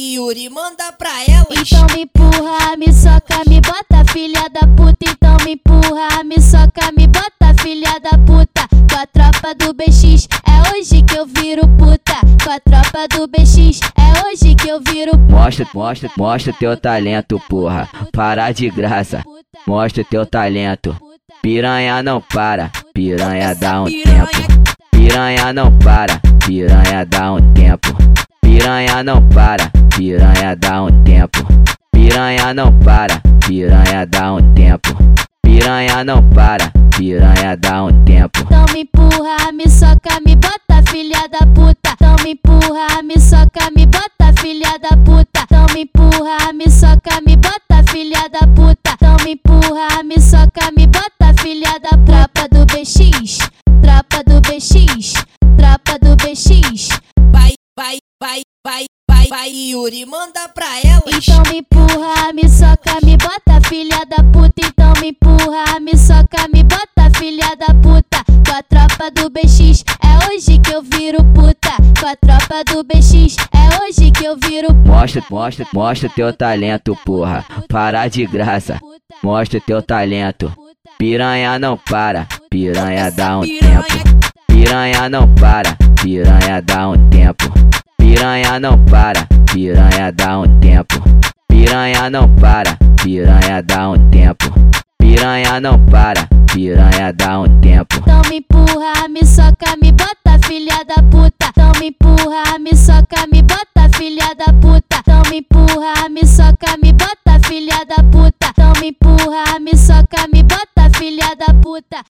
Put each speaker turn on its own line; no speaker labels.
Yuri, manda pra elas.
Então me empurra, me soca, me bota, filha da puta. Então me empurra, me soca, me bota, filha da puta. Com a tropa do BX, é hoje que eu viro puta. Com a tropa do BX, é hoje que eu viro puta.
Mostra, mostra, mostra teu talento, porra. Parar de graça. Mostra teu talento. Piranha não para, piranha dá um tempo. Piranha não para, piranha dá um tempo. Piranha não para, piranha dá um tempo. Piranha não para, piranha dá um tempo. Piranha não para, piranha dá um tempo.
Então me empurra, me soca, me bota, filha da puta. Então me empurra, me soca, me bota, filha da puta. Então me empurra, me soca, me bota, filha da puta. Então me empurra, me soca, me bota, filha da tropa do BX. Tropa do BX, tropa do BX.
Vai, Yuri, manda pra elas.
Então me empurra, me soca, me bota, filha da puta. Então me empurra, me soca, me bota, filha da puta. Com a tropa do BX, é hoje que eu viro puta. Com a tropa do BX, é hoje que eu viro puta.
Mostra, mostra, mostra teu talento, porra. Parar de graça. Mostra teu talento. Piranha não para, piranha dá um tempo. Piranha não para, piranha dá um tempo. Piranha não para, piranha dá um tempo. Piranha não para, piranha dá um tempo. Piranha não para, piranha dá um tempo.
Então me empurra, me soca, me bota, filha da puta. Então me empurra, me soca, me bota, filha da puta. Então me empurra, me soca, me bota, filha da puta. Então me empurra, me soca, me bota, filha da puta.